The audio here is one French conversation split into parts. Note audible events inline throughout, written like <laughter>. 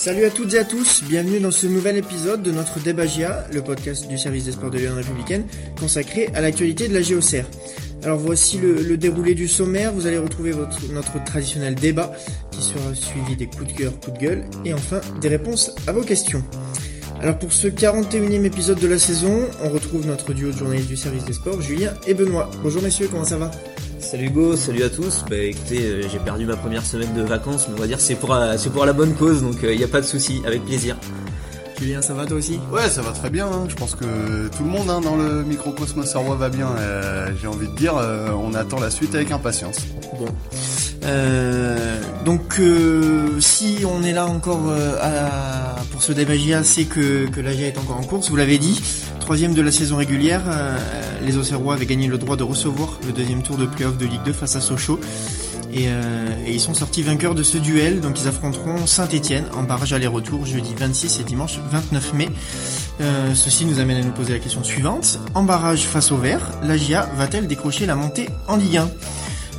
Salut à toutes et à tous, bienvenue dans ce nouvel épisode de notre Débagia, le podcast du service des sports de Lyon républicaine, consacré à l'actualité de la géocère. Alors voici le, déroulé du sommaire, vous allez retrouver votre, notre traditionnel débat qui sera suivi des coups de cœur, coups de gueule, et enfin des réponses à vos questions. Alors pour ce 41e épisode de la saison, on retrouve notre duo de journalistes du service des sports, Julien et Benoît. Bonjour messieurs, comment ça va? Salut Hugo, salut à tous. Bah écoutez, euh, j'ai perdu ma première semaine de vacances, mais on va dire c'est pour, euh, c'est pour la bonne cause, donc il euh, n'y a pas de souci, avec plaisir. Julien, ça va toi aussi? Ouais, ça va très bien. Hein. Je pense que tout le monde hein, dans le microcosmos Sarrois va bien. j'ai envie de dire, on attend la suite avec impatience. Bon. donc, si on est là encore pour ce débat c'est que, que l'AGA est encore en course, vous l'avez dit troisième de la saison régulière, euh, les Auxerrois avaient gagné le droit de recevoir le deuxième tour de playoff de Ligue 2 face à Sochaux. Euh, et, ils sont sortis vainqueurs de ce duel, donc ils affronteront Saint-Etienne en barrage aller-retour jeudi 26 et dimanche 29 mai. Euh, ceci nous amène à nous poser la question suivante. En barrage face au vert, la GIA va-t-elle décrocher la montée en Ligue 1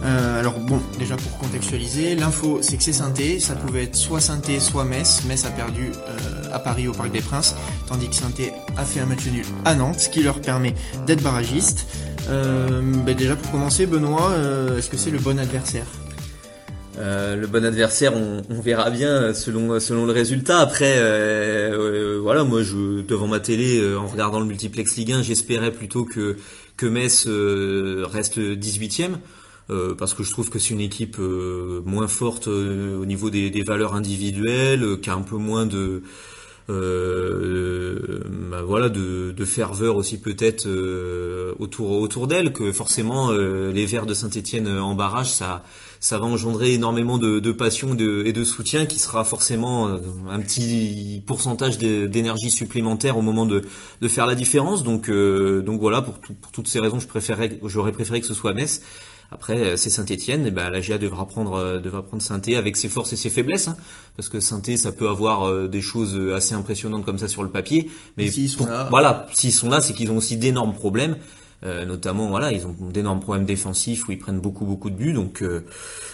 euh, alors bon, déjà pour contextualiser, l'info c'est que c'est Sainté, ça pouvait être soit Sainté, soit Metz. Metz a perdu euh, à Paris au Parc des Princes, tandis que Sainté a fait un match nul à Nantes, ce qui leur permet d'être barragiste. Euh, ben déjà pour commencer, Benoît, est-ce que c'est le bon adversaire? Le bon adversaire, on, verra bien selon selon le résultat. Après, voilà, moi, je devant ma télé, en regardant le multiplex Ligue 1, j'espérais plutôt que que Metz reste 18e. Euh, parce que je trouve que c'est une équipe euh, moins forte euh, au niveau des, valeurs individuelles, qui a un peu moins de bah, voilà de, ferveur aussi peut-être autour autour d'elle que forcément les Verts de Saint-Étienne en barrage ça ça va engendrer énormément de, passion et de soutien qui sera forcément un petit pourcentage d'énergie supplémentaire au moment de, de faire la différence. Donc donc voilà pour, pour toutes ces raisons j'aurais préféré que ce soit Metz après, euh, c'est Saint-Etienne, et ben la GIA devra prendre euh, devra prendre saint avec ses forces et ses faiblesses, hein, parce que saint ça peut avoir euh, des choses assez impressionnantes comme ça sur le papier, mais s'ils sont là, voilà, s'ils sont là, c'est qu'ils ont aussi d'énormes problèmes, notamment voilà, ils ont d'énormes problèmes défensifs où ils prennent beaucoup beaucoup de buts, donc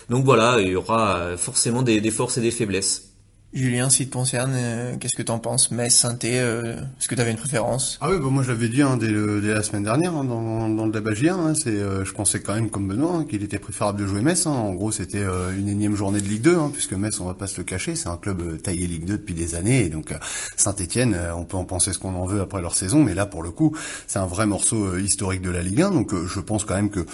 donc voilà, il y aura forcément des, des forces et des faiblesses. Julien, si te concerne, euh, qu'est-ce que t'en penses? Metz, Synthé, euh, est-ce que tu avais une préférence? Ah oui, bah moi je l'avais dit hein, dès, la semaine dernière hein, dans, dans, le débat hein, c'est, euh, je pensais quand même comme Benoît qu'il était préférable de jouer Metz. En gros, c'était une énième journée de Ligue 2, puisque Metz, on va pas se le cacher, c'est un club taillé Ligue 2 depuis des années, et donc Saint-Etienne, on peut en penser ce qu'on en veut après leur saison, mais là pour le coup, c'est un vrai morceau historique de la Ligue 1, donc je pense quand même que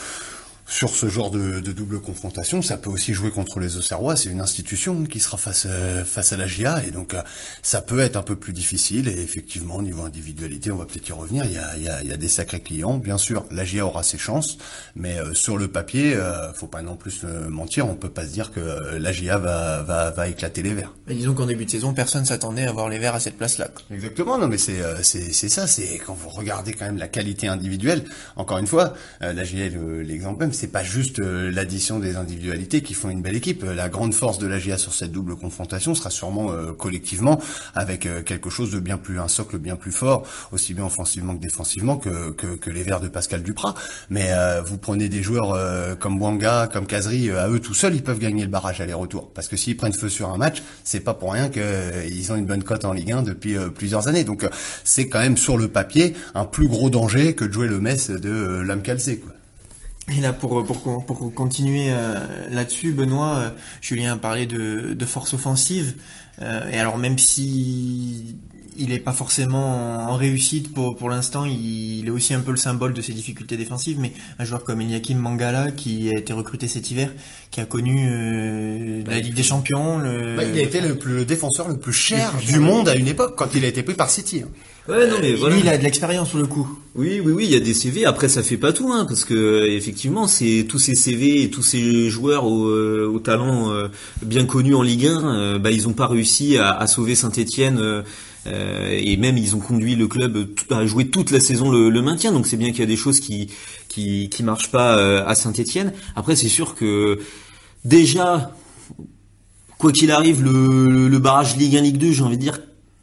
sur ce genre de, double confrontation, ça peut aussi jouer contre les Auxerrois. C'est une institution qui sera face euh, face à la GIA et donc euh, ça peut être un peu plus difficile. Et effectivement, au niveau individualité, on va peut-être y revenir. Il y a, y a, y a des sacrés clients, bien sûr. La GIA aura ses chances, mais euh, sur le papier, faut pas non plus mentir. On peut pas se dire que la GIA va, va, va éclater les Verts. Mais disons qu'en début de saison, personne s'attendait à voir les Verts à cette place-là. Exactement. Non, mais c'est c'est c'est ça. C'est quand vous regardez quand même la qualité individuelle. Encore une fois, la GIA l'exemple même c'est pas juste euh, l'addition des individualités qui font une belle équipe. La grande force de la GIA sur cette double confrontation sera sûrement euh, collectivement avec euh, quelque chose de bien plus un socle bien plus fort, aussi bien offensivement que défensivement que que, les Verts de Pascal Duprat. Mais vous prenez des joueurs comme Bouanga, comme Kazri, à eux tout seuls, ils peuvent gagner le barrage aller-retour. Parce que s'ils prennent feu sur un match, c'est pas pour rien qu'ils ont une bonne cote en Ligue 1 depuis plusieurs années. Donc c'est quand même sur le papier un plus gros danger que de jouer le Metz de Lam Quoi. Et là, pour, pour, pour continuer euh, là-dessus, Benoît, euh, Julien a parlé de, de force offensive. Euh, et alors, même si il n'est pas forcément en réussite pour, pour l'instant, il, est aussi un peu le symbole de ses difficultés défensives, mais un joueur comme Eliakim Mangala, qui a été recruté cet hiver, qui a connu la Ligue des Champions. Le... Bah, il a été le, plus, le défenseur le plus cher du monde à une époque, quand il a été pris par City. Hein. Ouais, non, mais voilà. Lui, il a de l'expérience sur le coup. Oui, oui, oui, il y a des CV. Après, ça fait pas tout, hein, parce que euh, effectivement, c'est tous ces CV et tous ces joueurs au, euh, au talent euh, bien connus en Ligue 1, bah, ils ont pas réussi à, à sauver Saint-Étienne. Et même ils ont conduit le club à jouer toute la saison le, le maintien. Donc c'est bien qu'il y a des choses qui qui, qui marchent pas à Saint-Étienne. Après, c'est sûr que déjà, quoi qu'il arrive, le, le barrage Ligue 1, Ligue 2, j'ai envie de dire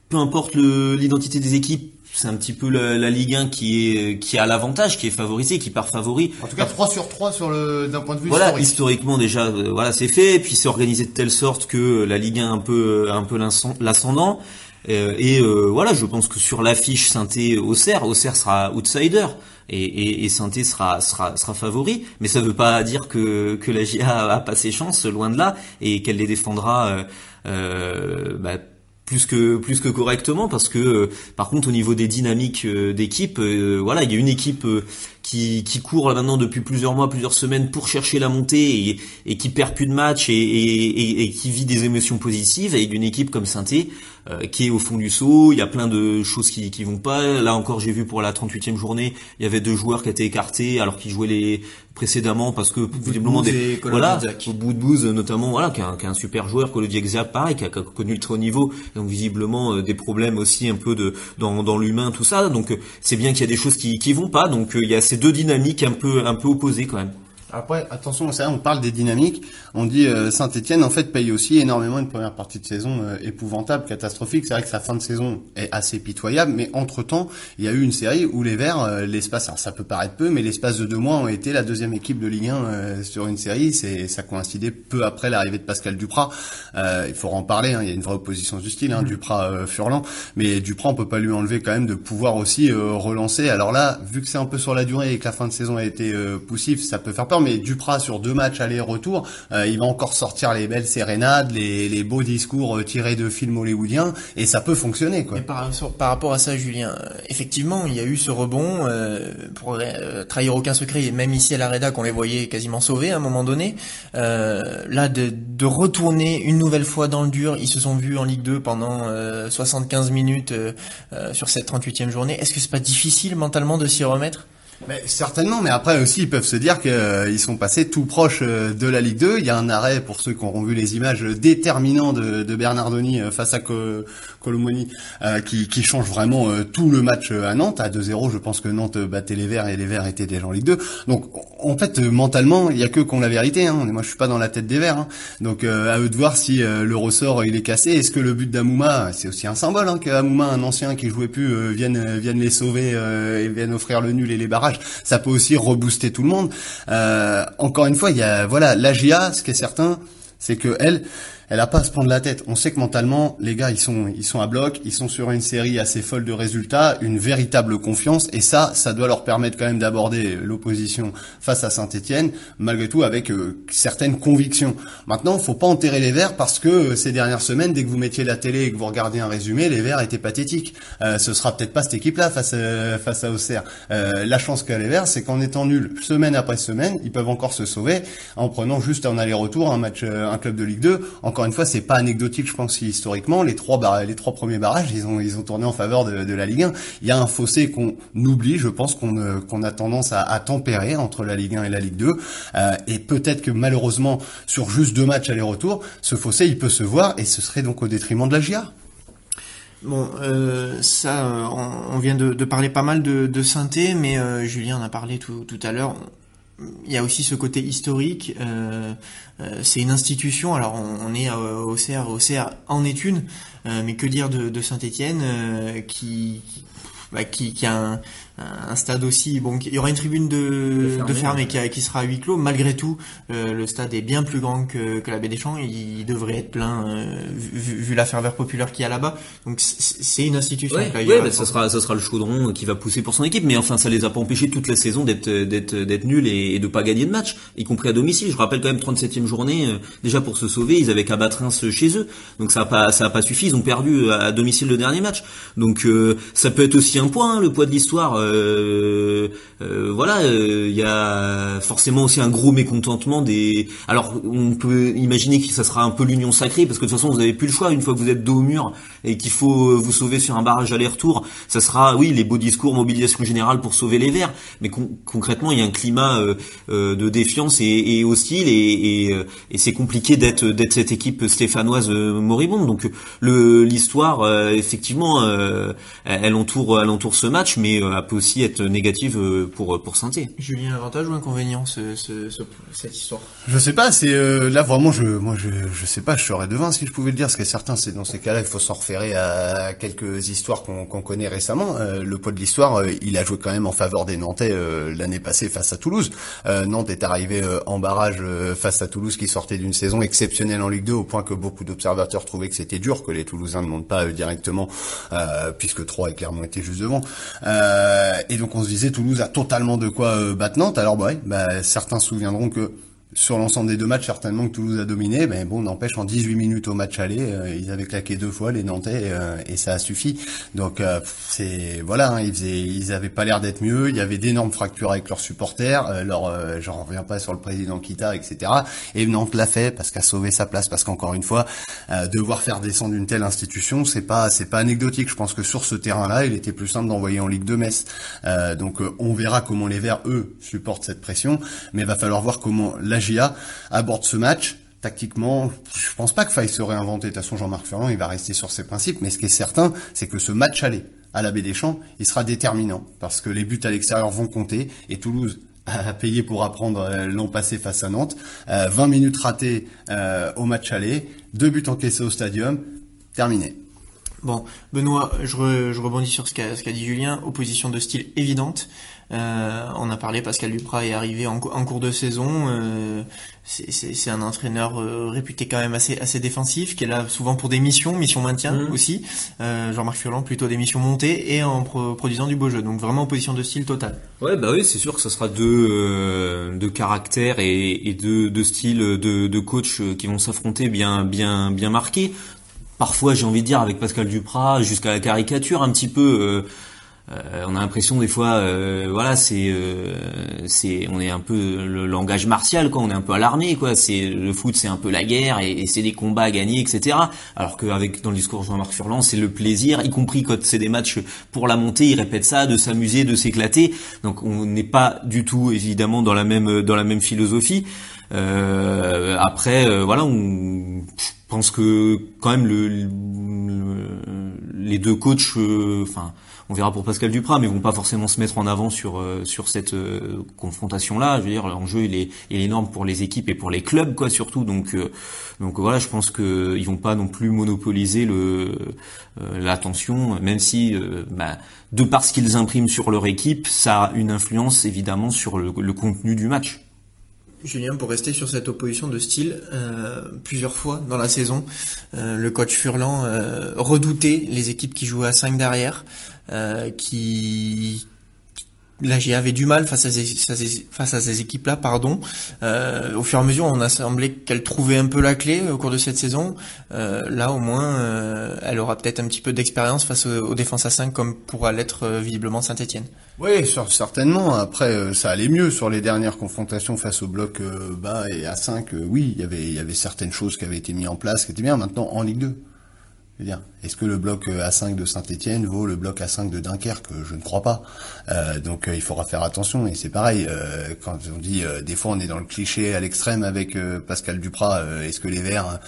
peu importe l'identité des équipes, c'est un petit peu la, Ligue 1 qui est qui a l'avantage, qui est favorisé, qui part favori. En tout cas, 3 sur 3 sur le d'un point de vue voilà, historiquement déjà, voilà, c'est fait. Et puis c'est organisé de telle sorte que la Ligue 1 un peu un peu l'ascendant. Et voilà, je pense que sur l'affiche synthé Auxerre, sera outsider et, et, et Sainté sera, sera, sera favori, mais ça ne veut pas dire que, que la GIA a pas ses chances, loin de là, et qu'elle les défendra euh, euh, bah, plus que plus que correctement parce que euh, par contre au niveau des dynamiques d'équipe voilà il y a une équipe qui, qui court maintenant depuis plusieurs mois plusieurs semaines pour chercher la montée et, et qui perd plus de matchs et, et, et, qui vit des émotions positives et une équipe comme Sainté euh, qui est au fond du saut. Il y a plein de choses qui qui vont pas. Là encore, j'ai vu pour la 38e journée, il y avait deux joueurs qui étaient écartés alors qu'ils jouaient les précédemment parce que visiblement des voilà au bout de Bouze notamment voilà qui est un, qui est un super joueur Colo Diexia pareil qui a, connu le très haut niveau donc visiblement euh, des problèmes aussi un peu de dans, dans l'humain tout ça donc euh, c'est bien qu'il y a des choses qui qui vont pas donc il y a ces deux dynamiques un peu un peu opposées quand même après, attention, ça, on parle des dynamiques. On dit euh, Saint-Etienne en fait paye aussi énormément une première partie de saison euh, épouvantable, catastrophique. C'est vrai que sa fin de saison est assez pitoyable, mais entre temps, il y a eu une série où les Verts, euh, l'espace, alors ça peut paraître peu, mais l'espace de deux mois ont été la deuxième équipe de Ligue 1 sur une série. C'est ça coïncidait peu après l'arrivée de Pascal Duprat. il faut en parler. Hein, il y a une vraie opposition du style, hein, mmh. Duprat Furlan, mais Duprat on peut pas lui enlever quand même de pouvoir aussi relancer. Alors là, vu que c'est un peu sur la durée et que la fin de saison a été poussive, ça peut faire peur mais Duprat sur deux matchs aller-retour, euh, il va encore sortir les belles sérénades, les, beaux discours euh, tirés de films hollywoodiens, et ça peut fonctionner. Quoi. par, rapport à ça, Julien, euh, effectivement, il y a eu ce rebond, pour trahir aucun secret, même ici à la Reda, qu'on les voyait quasiment sauvés à un moment donné. là, de, de, retourner une nouvelle fois dans le dur, ils se sont vus en Ligue 2 pendant 75 minutes sur cette 38e journée. Est-ce que c'est pas difficile mentalement de s'y remettre? Mais certainement, mais après aussi ils peuvent se dire qu'ils euh, sont passés tout proches euh, de la Ligue 2. Il y a un arrêt pour ceux qui auront vu les images déterminants de, de Bernardoni euh, face à Colomoni qui, change vraiment tout le match à Nantes. À 2-0, je pense que Nantes battait les Verts et les Verts étaient déjà en Ligue 2. Donc en fait mentalement, il y a que qu'on la vérité. Hein. Moi je suis pas dans la tête des Verts. Hein. Donc à eux de voir si le ressort il est cassé. Est-ce que le but d'Amouma, c'est aussi un symbole hein, qu'Amouma, un ancien qui jouait plus, vienne vienne les sauver et vienne offrir le nul et les barrages ça peut aussi rebooster tout le monde. Euh, encore une fois, il y a voilà ce qui est certain, c'est que elle, elle a pas à se prendre la tête. On sait que mentalement, les gars, ils sont, ils sont à bloc, ils sont sur une série assez folle de résultats, une véritable confiance, et ça, ça doit leur permettre quand même d'aborder l'opposition face à Saint-Etienne, malgré tout avec euh, certaines convictions. Maintenant, faut pas enterrer les Verts parce que euh, ces dernières semaines, dès que vous mettiez la télé et que vous regardiez un résumé, les Verts étaient pathétiques. Euh, ce sera peut-être pas cette équipe-là face à, face à Auxerre. la chance qu'a les Verts, c'est qu'en étant nuls semaine après semaine, ils peuvent encore se sauver en prenant juste un aller-retour, un match, un club de Ligue 2. Encore une fois, c'est pas anecdotique, je pense, historiquement. Les trois, les trois premiers barrages, ils ont, ils ont tourné en faveur de, la Ligue 1. Il y a un fossé qu'on oublie, je pense, qu'on euh, a tendance à, tempérer entre la Ligue 1 et la Ligue 2. Euh, et peut-être que malheureusement, sur juste deux matchs aller-retour, ce fossé, il peut se voir, et ce serait donc au détriment de la GIA. Bon, euh, ça, on, vient de, parler pas mal de, de synthé, mais Julien en a parlé tout, tout à l'heure il y a aussi ce côté historique. Euh, euh, c'est une institution. Alors on, est au CR, au CR en est une, euh, mais que dire de, de Saint-Étienne qui, bah, qui, qui, a un, un stade aussi. Bon, il y aura une tribune de, de ferme, et qui, qui, sera à huis clos. Malgré tout, euh, le stade est bien plus grand que, que la baie des Champs. Il devrait être plein euh, vu, vu, la ferveur populaire qu'il y a là-bas. Donc c'est une institution. Ouais, ouais ça sera ça sera le chaudron qui va pousser pour son équipe. Mais enfin, ça les a pas empêchés toute la saison d'être d'être d'être nuls et, et, de pas gagner de match, y compris à domicile. Je rappelle quand même 37e journée. Euh, déjà pour se sauver, ils avaient qu'à battre Reims chez eux. Donc ça a pas ça a pas suffi. Ils ont perdu à, domicile le dernier match. Donc ça peut être aussi un point, hein, le poids de l'histoire. Euh, euh, voilà, il euh, y a forcément aussi un gros mécontentement des. Alors, on peut imaginer que ça sera un peu l'union sacrée parce que de toute façon, vous avez plus le choix une fois que vous êtes dos au mur et qu'il faut vous sauver sur un barrage aller-retour. Ça sera, oui, les beaux discours, mobilisation générale pour sauver les Verts, mais concrètement, il y a un climat de défiance et, hostile et, et c'est compliqué d'être cette équipe stéphanoise moribonde. Donc, l'histoire, effectivement, elle entoure elle entoure ce match, mais a aussi être négative pour pour Sainté. Julien, avantage ou inconvénient ce, ce, cette histoire? Je sais pas, c'est là vraiment je moi je je sais pas, je serais devin si je pouvais le dire. Ce qui est certain, c'est dans ces cas-là, il faut s'en référer à quelques histoires qu'on qu'on connaît récemment. le poids de l'histoire, il a joué quand même en faveur des Nantais l'année passée face à Toulouse. Nantes est arrivé en barrage face à Toulouse qui sortait d'une saison exceptionnelle en Ligue 2 au point que beaucoup d'observateurs trouvaient que c'était dur que les Toulousains ne montent pas directement puisque 3 a clairement été juste devant. Et donc on se disait Toulouse a totalement de quoi battre Nantes. Alors bah, bah, certains se souviendront que sur l'ensemble des deux matchs, certainement que Toulouse a dominé, mais bon, n'empêche, en 18 minutes au match aller, euh, ils avaient claqué deux fois les Nantais euh, et ça a suffi. Donc euh, c'est voilà, hein, ils faisaient, ils avaient pas l'air d'être mieux. Il y avait d'énormes fractures avec leurs supporters. leur, j'en reviens pas sur le président Kita, etc. Et Nantes l'a fait parce qu'a sauvé sa place, parce qu'encore une fois, devoir faire descendre une telle institution, c'est pas, c'est pas anecdotique. Je pense que sur ce terrain-là, il était plus simple d'envoyer en Ligue de Metz. donc on verra comment les Verts eux supportent cette pression, mais va falloir voir comment la Aborde ce match. Tactiquement, je pense pas que faille se réinventer. De toute façon, Jean-Marc Ferrand, il va rester sur ses principes. Mais ce qui est certain, c'est que ce match aller à la Baie des Champs, il sera déterminant. Parce que les buts à l'extérieur vont compter. Et Toulouse a payé pour apprendre euh, l'an passé face à Nantes. 20 euh, minutes ratées euh, au match aller. Deux buts encaissés au stadium. Terminé. Bon, Benoît, je, rebondis sur ce qu'a dit Julien. Opposition de style évidente. Euh, on a parlé, Pascal Duprat est arrivé en, cours de saison. Euh, c'est un entraîneur euh, réputé quand même assez, assez défensif, qui est là souvent pour des missions, missions maintien mmh. aussi. Jean-Marc Furlan plutôt des missions montées et en produisant du beau jeu. Donc vraiment opposition de style total. Ouais, bah oui, c'est sûr que ce sera deux, deux caractères et, et deux, deux styles de, de coach qui vont s'affronter bien, bien, bien marqués parfois j'ai envie de dire avec Pascal Duprat jusqu'à la caricature un petit peu euh, on a l'impression des fois, euh, voilà, c'est, euh, c'est, on est un peu le langage martial, quoi. On est un peu à l'armée, quoi. C'est le foot, c'est un peu la guerre et, c'est des combats à gagner, etc. Alors qu'avec dans le discours de Jean-Marc Furlan, c'est le plaisir, y compris quand c'est des matchs pour la montée, il répète ça, de s'amuser, de s'éclater. Donc on n'est pas du tout évidemment dans la même dans la même philosophie. après, voilà, on pense que quand même le, les deux coachs, enfin on verra pour Pascal Duprat, mais vont pas forcément se mettre en avant sur euh, sur cette euh, confrontation-là. Je veux dire, l'enjeu il est, il est énorme pour les équipes et pour les clubs, quoi, surtout. Donc euh, donc voilà, je pense que ils vont pas non plus monopoliser le l'attention, même si bah, de par ce qu'ils impriment sur leur équipe, ça a une influence évidemment sur le, le contenu du match. Julien, pour rester sur cette opposition de style, euh, plusieurs fois dans la saison, euh, le coach Furlan euh, redoutait les équipes qui jouaient à 5 derrière, qui la GA avait du mal face à ces, face à ces équipes-là, pardon. Euh, au fur et à mesure, on a semblé qu'elle trouvait un peu la clé au cours de cette saison. Euh, là, au moins, euh, elle aura peut-être un petit peu d'expérience face aux, défenses à 5, comme pourra l'être visiblement Saint-Etienne. Oui, certainement. Après, ça allait mieux sur les dernières confrontations face au bloc bas et à 5. oui, il y avait, il y avait certaines choses qui avaient été mises en place, qui étaient bien. Maintenant, en Ligue 2. Est-ce que le bloc euh, A5 de Saint-Etienne vaut le bloc A5 de Dunkerque? Je ne crois pas. Euh, donc euh, il faudra faire attention. Et c'est pareil, euh, quand on dit des fois on est dans le cliché à l'extrême avec Pascal Duprat, est-ce que les Verts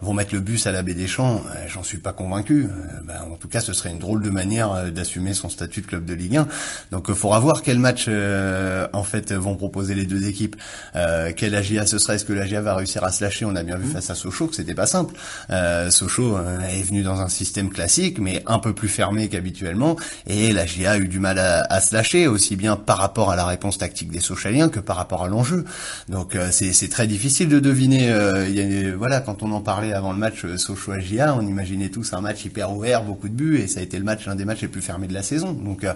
vont mettre le bus à la baie des Champs? J'en suis pas convaincu. Ben, en tout cas, ce serait une drôle de manière d'assumer son statut de club de Ligue 1. Donc il faudra voir quel match en fait vont proposer les deux équipes. quel AGA ce sera? Est-ce que l'AGA va réussir à se lâcher? On a bien vu mmh. face à Sochaux que c'était pas simple. Sochaux est venu dans un système classique, mais un peu plus fermé qu'habituellement, et la GIA a eu du mal à, se lâcher, aussi bien par rapport à la réponse tactique des Sochaliens que par rapport à l'enjeu. Donc euh, c'est très difficile de deviner. Euh, voilà, quand on en parlait avant le match euh, Sochaux-GIA, on imaginait tous un match hyper ouvert, beaucoup de buts, et ça a été le match l'un des matchs les plus fermés de la saison. Donc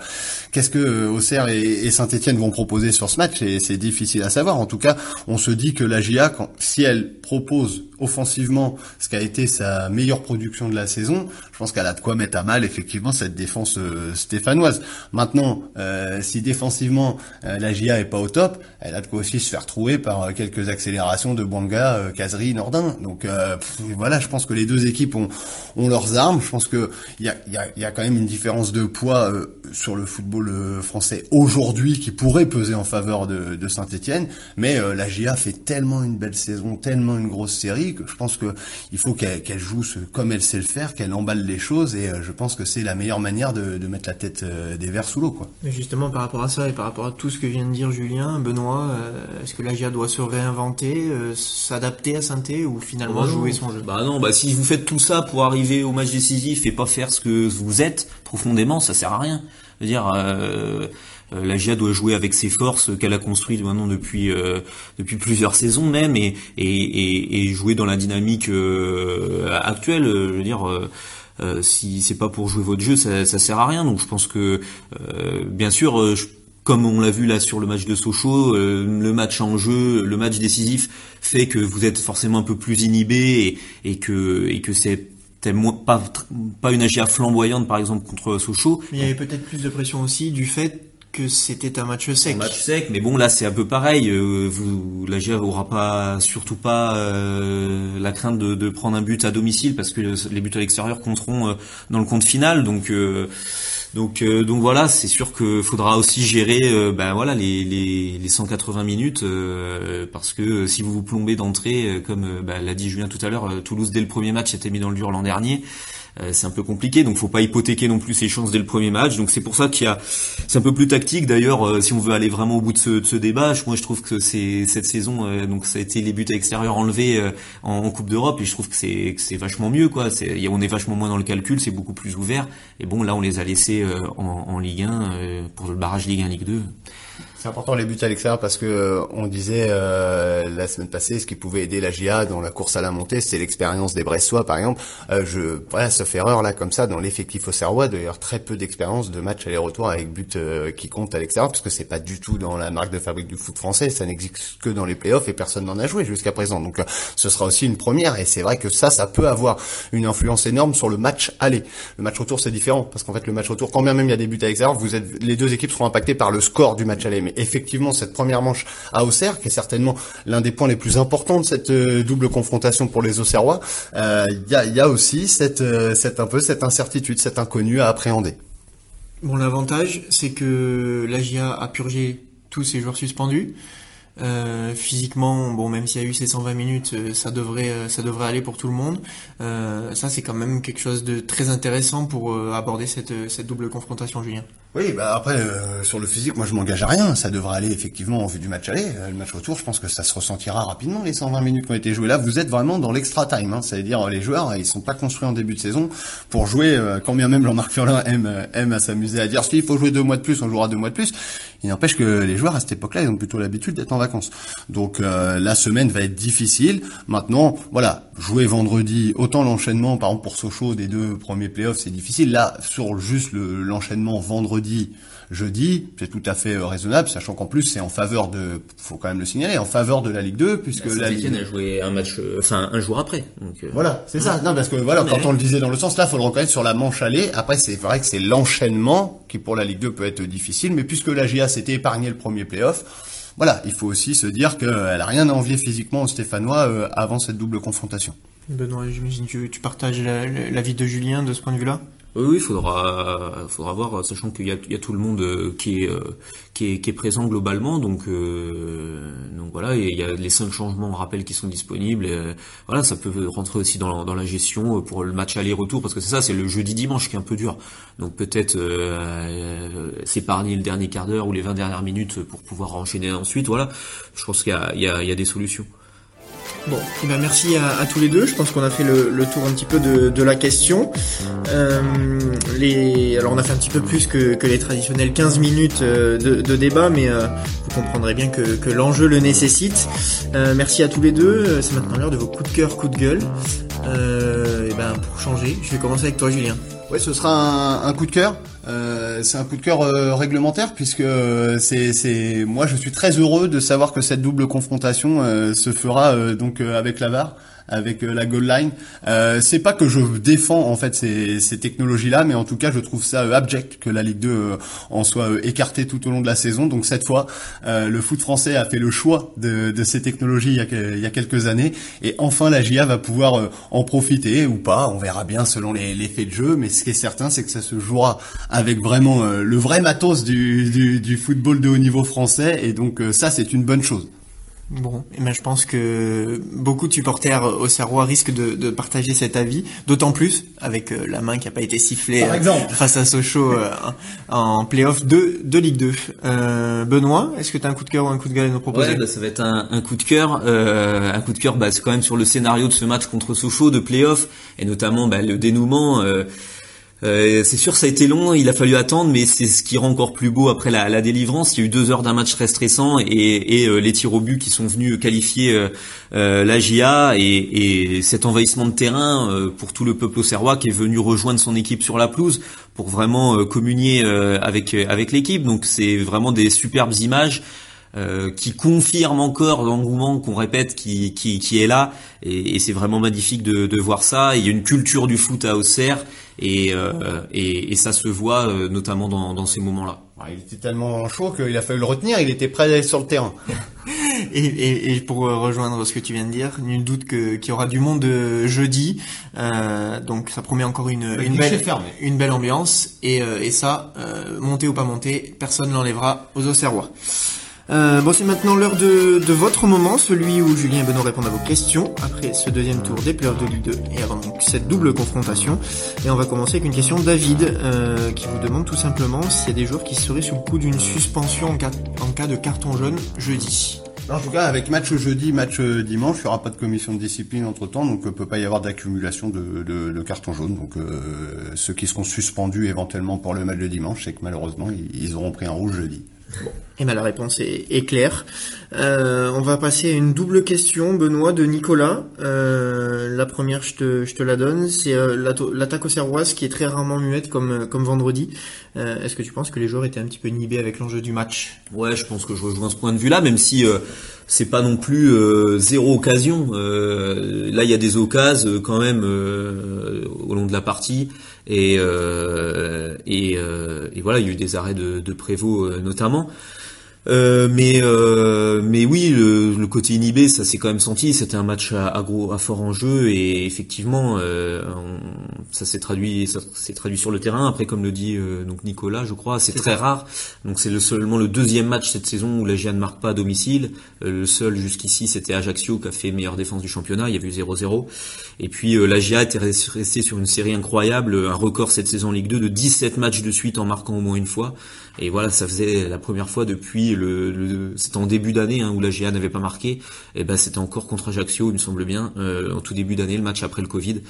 qu'est-ce que Auxerre et, Saint-Etienne vont proposer sur ce match? Et c'est difficile à savoir. En tout cas, on se dit que la GIA, quand, si elle propose offensivement ce qui a été sa meilleure production de la saison, je pense qu'elle a de quoi mettre à mal effectivement cette défense euh, stéphanoise. Maintenant, euh, si défensivement euh, la GIA est pas au top, elle a de quoi aussi se faire trouver par quelques accélérations de Banga, Casery, Nordin. Donc voilà, je pense que les deux équipes ont, leurs armes. Je pense que il y a, quand même une différence de poids sur le football français aujourd'hui qui pourrait peser en faveur de, de Saint-Etienne. Mais la GIA fait tellement une belle saison, tellement une grosse série Je pense que il faut qu'elle joue comme elle sait le faire, qu'elle emballe les choses, et je pense que c'est la meilleure manière de, de mettre la tête des Verts sous l'eau, quoi. Mais justement, par rapport à ça et par rapport à tout ce que vient de dire Julien, Benoît, est-ce que l'AGIA doit se réinventer, s'adapter à Synthé ou finalement jouer son jeu? Bah non, bah si vous faites tout ça pour arriver au match décisif et pas faire ce que vous êtes profondément, ça sert à rien. Je veux dire, euh, euh, la GIA doit jouer avec ses forces qu'elle a construites maintenant depuis euh, depuis plusieurs saisons même et et, et, jouer dans la dynamique actuelle. Je veux dire. si c'est pas pour jouer votre jeu, ça, ça sert à rien. Donc je pense que, bien sûr, comme on l'a vu là sur le match de Sochaux, le match en jeu, le match décisif fait que vous êtes forcément un peu plus inhibé et, et que et que c'est pas, pas une AGA flamboyante par exemple contre Sochaux. Mais il y avait peut-être plus de pression aussi du fait que c'était un match sec. Un match sec, mais bon là c'est un peu pareil. Euh, vous, la GIA aura pas, surtout pas euh, la crainte de, de, prendre un but à domicile parce que les buts à l'extérieur compteront euh, dans le compte final. Donc donc, euh, donc voilà, c'est sûr qu'il faudra aussi gérer, ben voilà, les, les, les 180 minutes, parce que si vous vous plombez d'entrée, comme ben, l'a dit Julien tout à l'heure, Toulouse dès le premier match était mis dans le dur l'an dernier. Euh, c'est un peu compliqué, donc faut pas hypothéquer non plus ses chances dès le premier match. Donc c'est pour ça qu'il y a, c'est un peu plus tactique. D'ailleurs, euh, si on veut aller vraiment au bout de ce, de ce débat, moi je trouve que c'est cette saison, euh, donc ça a été les buts à l'extérieur enlevés en, Coupe d'Europe, et je trouve que c'est c'est vachement mieux quoi. C'est, on est vachement moins dans le calcul, c'est beaucoup plus ouvert. Et bon, là on les a laissés en, en Ligue 1 pour le barrage Ligue 1, Ligue 2. C'est important les buts à l'extérieur parce que euh, on disait euh, la semaine passée ce qui pouvait aider la GIA dans la course à la montée, c'est l'expérience des Bressois par exemple. Euh, je voilà, sauf erreur là comme ça dans l'effectif au Serrois d'ailleurs très peu d'expérience de match aller-retour avec but euh, qui compte à l'extérieur parce que c'est pas du tout dans la marque de fabrique du foot français, ça n'existe que dans les playoffs et personne n'en a joué jusqu'à présent. Donc ce sera aussi une première et c'est vrai que ça ça peut avoir une influence énorme sur le match aller. Le match retour c'est différent parce qu'en fait le match retour quand bien même il y a des buts à l'extérieur, vous êtes les deux équipes seront impactées par le score du match aller effectivement cette première manche à Auxerre, qui est certainement l'un des points les plus importants de cette euh, double confrontation pour les Auxerrois, euh, il y, a, aussi cette, euh, cette un peu cette incertitude, cet inconnu à appréhender. Bon, l'avantage, c'est que l'AGIA a purgé tous ses joueurs suspendus. Euh, physiquement, bon, même s'il y a eu ces 120 minutes, euh, ça devrait, euh, ça devrait aller pour tout le monde. ça, c'est quand même quelque chose de très intéressant pour aborder cette, cette double confrontation, Julien. Oui, bah après sur le physique, moi je m'engage à rien. Ça devrait aller effectivement en vue du match aller. le match retour, je pense que ça se ressentira rapidement les 120 minutes qui ont été jouées là. Vous êtes vraiment dans l'extra time, hein. c'est-à-dire les joueurs, ils sont pas construits en début de saison pour jouer. quand bien même Jean-Marc Furlan aime, aime à s'amuser à dire s'il faut jouer deux mois de plus, on jouera deux mois de plus. Il n'empêche que les joueurs à cette époque-là, ils ont plutôt l'habitude d'être en vacances. Donc euh, la semaine va être difficile. Maintenant, voilà, jouer vendredi, autant l'enchaînement, par exemple pour Sochaux des deux premiers playoffs, c'est difficile. Là, sur juste l'enchaînement vendredi, jeudi, c'est tout à fait euh, raisonnable, sachant qu'en plus c'est en faveur de, faut quand même le signaler, en faveur de la Ligue 2, puisque bah, la Ligue a joué un match, euh, enfin un jour après. Donc, Voilà, c'est ça. Non, parce que voilà, quand on le disait dans le sens, là, faut le reconnaître sur la manche allée. Après, c'est vrai que c'est l'enchaînement qui pour la Ligue 2 peut être difficile, mais puisque la GA s'était épargné le premier playoff, voilà, il faut aussi se dire qu'elle a rien à envier physiquement aux Stéphanois euh, avant cette double confrontation. Benoît, j'imagine que tu partages l'avis de Julien de ce point de vue-là? Oui, oui, faudra, faudra voir, sachant qu'il y, y a, tout le monde euh, qui est, euh, qui est, qui est présent globalement, donc, euh, donc voilà, il y a les cinq changements, on rappelle, qui sont disponibles. Et, voilà, ça peut rentrer aussi dans la, gestion pour le match aller-retour, parce que c'est ça, c'est le jeudi-dimanche qui est un peu dur. Donc peut-être s'épargner le dernier quart d'heure ou les 20 dernières minutes pour pouvoir enchaîner ensuite. Voilà, je pense qu'il y il y, il y a des solutions. Bon, eh ben merci à, tous les deux. Je pense qu'on a fait le, tour un petit peu de, la question. Euh, les, alors on a fait un petit peu plus que, les traditionnels 15 minutes euh, de, débat, mais euh, vous comprendrez bien que, l'enjeu le nécessite. merci à tous les deux. C'est maintenant l'heure de vos coups de cœur, coups de gueule. et eh ben pour changer, je vais commencer avec toi, Julien. Ouais, ce sera un, coup de cœur. Euh, c'est un coup de cœur euh, réglementaire puisque euh, c'est, c'est moi je suis très heureux de savoir que cette double confrontation se fera donc avec la VAR avec euh, la goal line. Euh, c'est pas que je défends en fait ces, ces technologies-là, mais en tout cas je trouve ça euh, abject que la Ligue 2 euh, en soit écartée tout au long de la saison. Donc cette fois, le foot français a fait le choix de, de ces technologies il y, a, il y, a, quelques années, et enfin la GIA va pouvoir en profiter ou pas. On verra bien selon les, les faits de jeu, mais ce qui est certain, c'est que ça se jouera avec vraiment le vrai matos du, du, du football de haut niveau français, et donc ça c'est une bonne chose. Bon, et ben je pense que beaucoup de supporters au Serrois risquent de, de partager cet avis, d'autant plus avec euh, la main qui a pas été sifflée Par euh, exemple. face à Sochaux euh, en playoff de, de Ligue 2. Euh, Benoît, est-ce que tu as un coup de cœur ou un coup de gueule à nous proposer Ouais, bah, ça va être un, un coup de cœur. Euh, un coup de cœur, bah, c'est quand même sur le scénario de ce match contre Sochaux de playoff et notamment bah, le dénouement. Euh, c'est sûr, ça a été long, il a fallu attendre, mais c'est ce qui rend encore plus beau après la, délivrance. Il y a eu deux heures d'un match très stressant et, euh, les tirs au but qui sont venus qualifier euh, euh, la GIA et, et cet envahissement de terrain pour tout le peuple auxerrois qui est venu rejoindre son équipe sur la pelouse pour vraiment communier avec avec l'équipe. Donc c'est vraiment des superbes images. Euh, qui confirment encore l'engouement qu'on répète qui, qui, qui est là et, et c'est vraiment magnifique de, de voir ça. Il y a une culture du foot à Auxerre et, euh, et, et ça se voit euh, notamment dans, dans ces moments-là. Il était tellement chaud qu'il a fallu le retenir, il était prêt à aller sur le terrain. <laughs> Et, et, et pour euh, rejoindre ce que tu viens de dire, nul doute que qu'il y aura du monde euh, jeudi, euh, donc ça promet encore une, une belle une belle ambiance et, euh, et ça, euh, monter ou pas monter, personne l'enlèvera aux Auxerrois. Euh, bon, c'est maintenant l'heure de, votre moment, celui où Julien et Benoît répondent à vos questions après ce deuxième tour des playoffs de Ligue 2 et avant donc cette double confrontation. Et on va commencer avec une question de David euh, qui vous demande tout simplement s'il y a des joueurs qui seraient sous le coup d'une suspension en cas, de carton jaune jeudi. En tout cas, avec match jeudi, match euh, dimanche, il n'y aura pas de commission de discipline entre temps, donc il peut pas y avoir d'accumulation de, de, de cartons jaunes. Donc euh, ceux qui seront suspendus éventuellement pour le match de dimanche, c'est que malheureusement ils auront pris un rouge jeudi. Et ben la réponse est, est claire. Euh, on va passer à une double question, Benoît, de Nicolas. Euh, la première, je te, je te la donne, c'est euh, l'attaque au Serroise qui est très rarement muette comme, euh, comme vendredi. Euh, Est-ce que tu penses que les joueurs étaient un petit peu inhibés avec l'enjeu du match? Ouais, je pense que je rejoins ce point de vue-là, même si euh, c'est pas non plus zéro occasion. Là, il y a des occasions quand même au long de la partie, et euh, euh, et voilà, il y a eu des arrêts de, de euh, notamment. Euh, mais euh, mais oui, le, le côté inhibé, ça s'est quand même senti. C'était un match à, à gros, à fort enjeu et effectivement, euh, on- ça s'est traduit, ça s'est traduit sur le terrain. Après, comme le dit euh, donc Nicolas, je crois, c'est très rare. Donc c'est le, seulement le deuxième match cette saison où la GIA ne marque pas à domicile. Euh, le seul jusqu'ici, c'était Ajaccio qui a fait meilleure défense du championnat. Il y a eu 0-0. Et puis euh, la GIA était res- restée sur une série incroyable, un record cette saison en Ligue 2 de 17 matchs de suite en marquant au moins une fois. Et voilà, ça faisait la première fois depuis le, le c'était en début d'année hein, où la GIA n'avait pas marqué. Et ben c'était encore contre Ajaccio, il me semble bien, euh, en tout début d'année, le match après le Covid.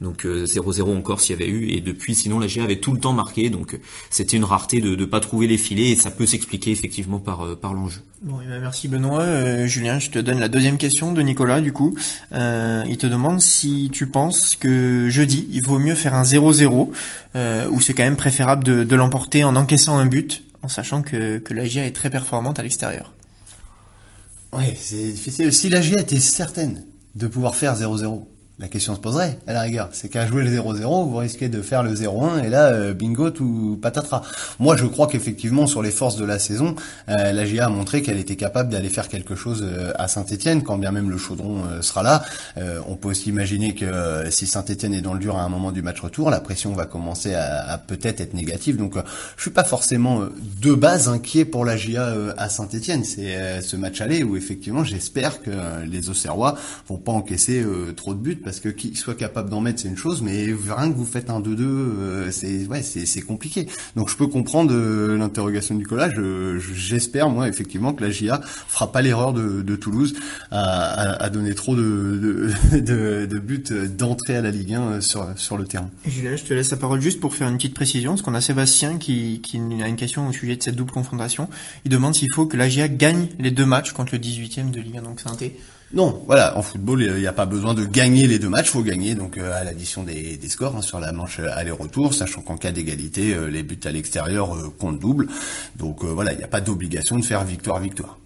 Donc euh, 0-0 encore s'il y avait eu. Et depuis, sinon la GIA avait tout le temps marqué. Donc euh, c'était une rareté de ne pas trouver les filets et ça peut s'expliquer effectivement par euh, par l'enjeu. Bon, eh ben, merci Benoît. Euh, Julien, je te donne la deuxième question de Nicolas, du coup. Euh, il te demande si tu penses que jeudi, il vaut mieux faire un 0-0, euh, ou c'est quand même préférable de, de l'emporter en encaissant un but, en sachant que, que la GIA est très performante à l'extérieur. Ouais, c'est difficile. Si la GIA était certaine de pouvoir faire 0-0, la question se poserait, à la rigueur. C'est qu'à jouer le 0-0, vous risquez de faire le 0-1, et là, euh, bingo, tout patatras. Moi, je crois qu'effectivement, sur les forces de la saison, euh, la GIA a montré qu'elle était capable d'aller faire quelque chose euh, à Saint-Etienne, quand bien même le chaudron sera là. On peut aussi imaginer que si Saint-Etienne est dans le dur à un moment du match retour, la pression va commencer à, peut-être être négative. Donc, je suis pas forcément de base inquiet pour la GIA à Saint-Etienne. C'est ce match aller où effectivement, j'espère que les Auxerrois vont pas encaisser trop de buts parce que qu'ils soient capables d'en mettre, c'est une chose, mais rien que vous faites un 2-2, euh, c'est ouais, c'est compliqué. Donc, je peux comprendre euh, l'interrogation de Nicolas. Je- je- J'espère moi effectivement que la GIA fera pas l'erreur de, de Toulouse à, à- à donner trop de, de, <laughs> de, buts d'entrée à la Ligue 1 sur sur le terrain. Julien, je te laisse la parole juste pour faire une petite précision, parce qu'on a Sébastien qui, qui a une question au sujet de cette double confrontation. Il demande s'il faut que la GIA gagne les deux matchs contre le 18e de Ligue 1, donc saint Non, voilà, en football, il n'y a pas besoin de gagner les deux matchs, faut gagner donc euh, à l'addition des, scores hein, sur la manche euh, aller-retour, sachant qu'en cas d'égalité, euh, les buts à l'extérieur comptent double. Donc voilà, il n'y a pas d'obligation de faire victoire-victoire.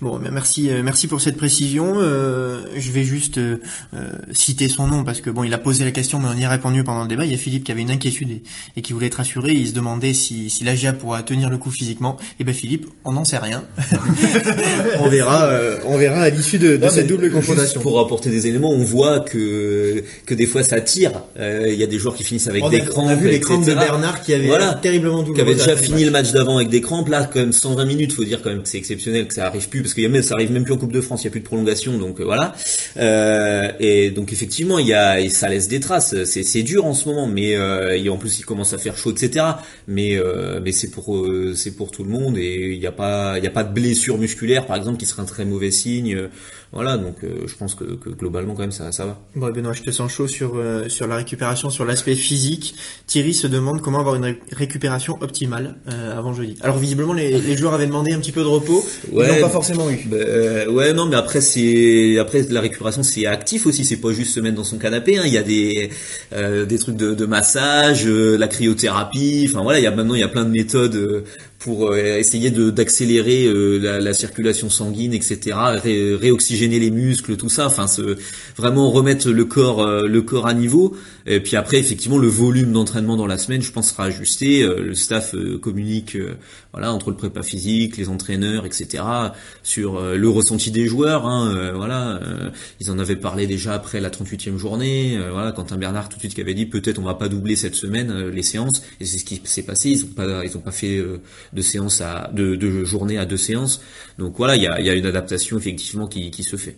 Bon, ben merci, euh, merci pour cette précision. Euh, je vais juste euh, euh, citer son nom parce que bon, il a posé la question, mais on y a répondu pendant le débat. Il y a Philippe qui avait une inquiétude et, et qui voulait être rassuré. Il se demandait si, si la GIA pourra tenir le coup physiquement. Et ben Philippe, on n'en sait rien. <laughs> on verra, euh, on verra à l'issue de, de cette double confrontation. Pour apporter des éléments, on voit que que des fois ça tire. Euh, Il y a des joueurs qui finissent avec On a, des on crampes. a vu les crampes de. Bernard qui avait Voilà. terriblement douloureux. qui avait déjà fini match. le match d'avant avec des crampes. Là, quand même 120 minutes, faut dire quand même que c'est exceptionnel que ça arrive plus parce que y a même, ça arrive même plus en Coupe de France, il y a plus de prolongation, donc euh, voilà. Euh, et donc effectivement, il y a, ça laisse des traces. C'est, dur en ce moment, mais euh, et en plus il commence à faire chaud, etc. Mais mais c'est pour c'est pour tout le monde et il n'y a pas il a pas de blessure musculaire par exemple qui serait un très mauvais signe. Voilà, donc euh, je pense que, que, globalement quand même ça, ça va. Bon Benoît, je te sens chaud sur euh, sur la récupération, sur l'aspect physique. Thierry se demande comment avoir une récupération optimale euh, avant jeudi. Alors visiblement les, les, joueurs avaient demandé un petit peu de repos, ouais, ils n'ont pas forcément eu. Bah, ouais, non, mais après c'est après la récupération c'est actif aussi, c'est pas juste se mettre dans son canapé. Hein. Il y a des des trucs de, de massage, la cryothérapie. Enfin voilà, il y a maintenant il y a plein de méthodes pour euh, essayer d'accélérer euh, la, la, circulation sanguine, etc., réoxygéner les muscles, tout ça. Enfin, se, vraiment remettre le corps euh, le corps à niveau. Et puis après, effectivement, le volume d'entraînement dans la semaine, je pense, sera ajusté. Le staff communique, voilà, entre le prépa physique, les entraîneurs, etc., sur le ressenti des joueurs. Hein, voilà, ils en avaient parlé déjà après la 38e journée. voilà, Quentin Bernard tout de suite qui avait dit peut-être on va pas doubler cette semaine les séances. Et c'est ce qui s'est passé. Ils ont pas ils ont pas fait de séances à de, de journées à deux séances. Donc voilà, il y a, y a, une adaptation effectivement qui, qui se fait.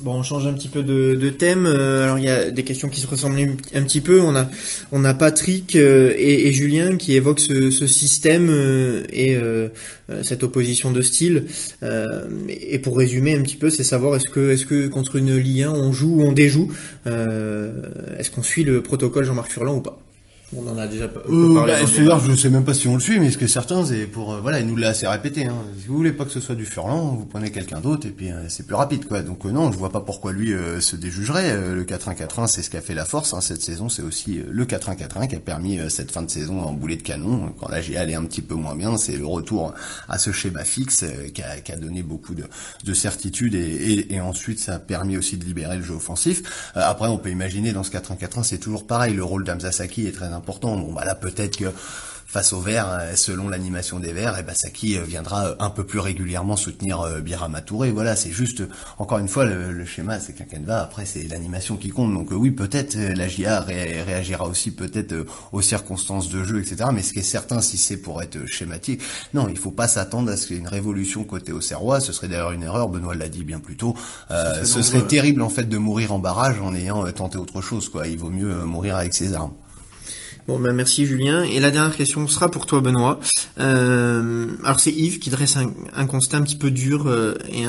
Bon, on change un petit peu de, de thème. Euh, alors il y a des questions qui se ressemblent un petit peu. On a on a Patrick euh, et, et Julien qui évoquent ce, ce système euh, et cette opposition de style. et pour résumer un petit peu, c'est savoir est-ce que est-ce que contre une Ligue 1 on joue ou on déjoue Est-ce qu'on suit le protocole Jean-Marc Furlan ou pas? On en a déjà euh, parlé. Bah, je sais même pas si on le suit, mais ce que certains, c'est pour, euh, voilà, il nous l'a assez répété. Hein. Si vous voulez pas que ce soit du Furlan, vous prenez quelqu'un d'autre et puis euh, c'est plus rapide, quoi. Donc euh, non, je vois pas pourquoi lui se déjugerait. le 4-1-4-1, c'est ce qui a fait la force. Hein. Cette saison, c'est aussi le 4-1-4-1 qui a permis cette fin de saison en boulet de canon. Quand la GA allait un petit peu moins bien, c'est le retour à ce schéma fixe qui a, qui, a, donné beaucoup de, de certitude et, et, et, ensuite ça a permis aussi de libérer le jeu offensif. après, on peut imaginer dans ce 4-1-4-1, c'est toujours pareil. Le rôle d'Amzasaki est très important important. Bon, bah là, peut-être que face aux Verts, euh, selon l'animation des Verts, et eh ben Saki euh, viendra euh, un peu plus régulièrement soutenir Birama Touré. Voilà, c'est juste, encore une fois, le, schéma, c'est qu'un va. Après, c'est l'animation qui compte. Donc oui, peut-être la GIA réagira aussi peut-être aux circonstances de jeu, etc. Mais ce qui est certain, si c'est pour être schématique, non, il faut pas s'attendre à ce qu'il y ait une révolution côté au Serrois. Ce serait d'ailleurs une erreur. Benoît l'a dit bien plus tôt. ce serait terrible en fait de mourir en barrage en ayant tenté autre chose. Quoi, il vaut mieux mourir avec ses armes. Bon, ben merci Julien. Et la dernière question sera pour toi, Benoît. Euh, alors c'est Yves qui dresse un, constat un petit peu dur euh, et,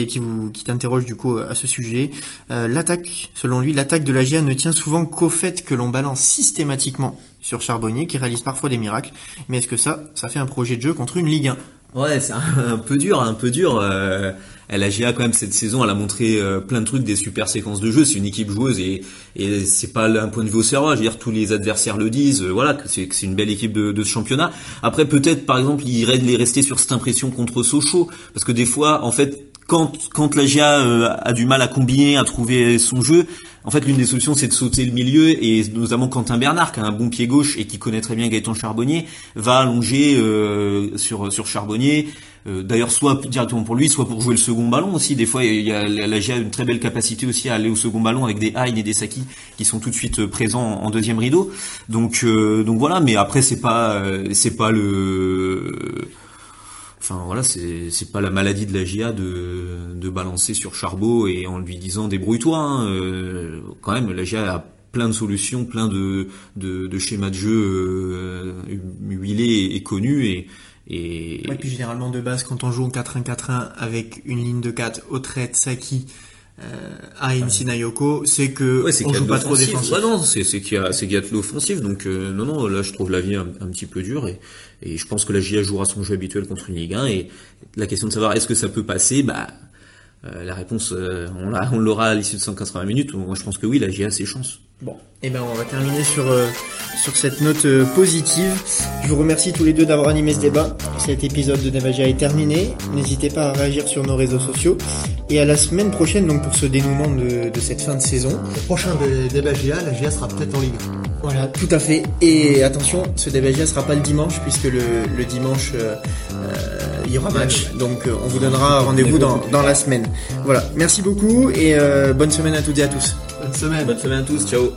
et qui vous qui t'interroge du coup à ce sujet. Euh, l'attaque, selon lui, l'attaque de la GIA ne tient souvent qu'au fait que l'on balance systématiquement sur Charbonnier, qui réalise parfois des miracles. Mais est-ce que ça, ça fait un projet de jeu contre une Ligue 1 Ouais, c'est un, peu dur, un peu dur. Euh, LAGA quand même cette saison, elle a montré euh, plein de trucs, des super séquences de jeu. C'est une équipe joueuse et, et c'est pas un point de vue au cerveau. Je veux dire, tous les adversaires le disent. Euh, voilà, que c'est une belle équipe de, de ce championnat. Après, peut-être par exemple, il irait les rester sur cette impression contre Sochaux, parce que des fois, en fait, quand quand la GIA euh, a du mal à combiner, à trouver son jeu, en fait l'une des solutions c'est de sauter le milieu et notamment Quentin Bernard qui a un bon pied gauche et qui connaît très bien Gaëtan Charbonnier va allonger euh, sur sur Charbonnier. Euh, d'ailleurs soit directement pour lui, soit pour jouer le second ballon aussi. Des fois il y a la GIA a une très belle capacité aussi à aller au second ballon avec des Hain et des Saki qui sont tout de suite présents en deuxième rideau. Donc donc voilà, mais après c'est pas c'est pas le Enfin voilà, c'est pas la maladie de la GIA de de balancer sur Charbot et en lui disant débrouille-toi. Hein, euh, quand même, la GIA a plein de solutions, plein de de, de schémas de jeu euh, huilés et, connus et et puis généralement de base quand on joue en 4-1-4-1 avec une ligne de 4 Autrette, Saki euh, à Sinayoko, c'est que ouais, on joue pas trop défensif. Ouais, non, c'est qu'il y a c'est qu'il y a de l'offensif. Donc euh, non non, là je trouve la vie un, petit peu dure et et je pense que la GIA jouera son jeu habituel contre une Ligue 1 et la question de savoir est-ce que ça peut passer, bah euh, la réponse euh, on l'a on l'aura à l'issue de 180 minutes. Moi je pense que oui, la GIA a ses chances. Bon, et eh ben on va terminer sur euh, sur cette note euh, positive. Je vous remercie tous les deux d'avoir animé ce débat. Cet épisode de Devagia est terminé. N'hésitez pas à réagir sur nos réseaux sociaux et à la semaine prochaine donc pour ce dénouement de, de cette fin de saison. Le prochain Devagia, la GIA sera peut-être en Ligue. Voilà, tout à fait. Et attention, ce Devagia sera pas le dimanche puisque le, le dimanche euh, il y aura match. Donc on vous donnera rendez-vous dans, dans la semaine. Voilà, merci beaucoup et bonne semaine à toutes et à tous. Bonne semaine. Bonne semaine à tous. Ciao.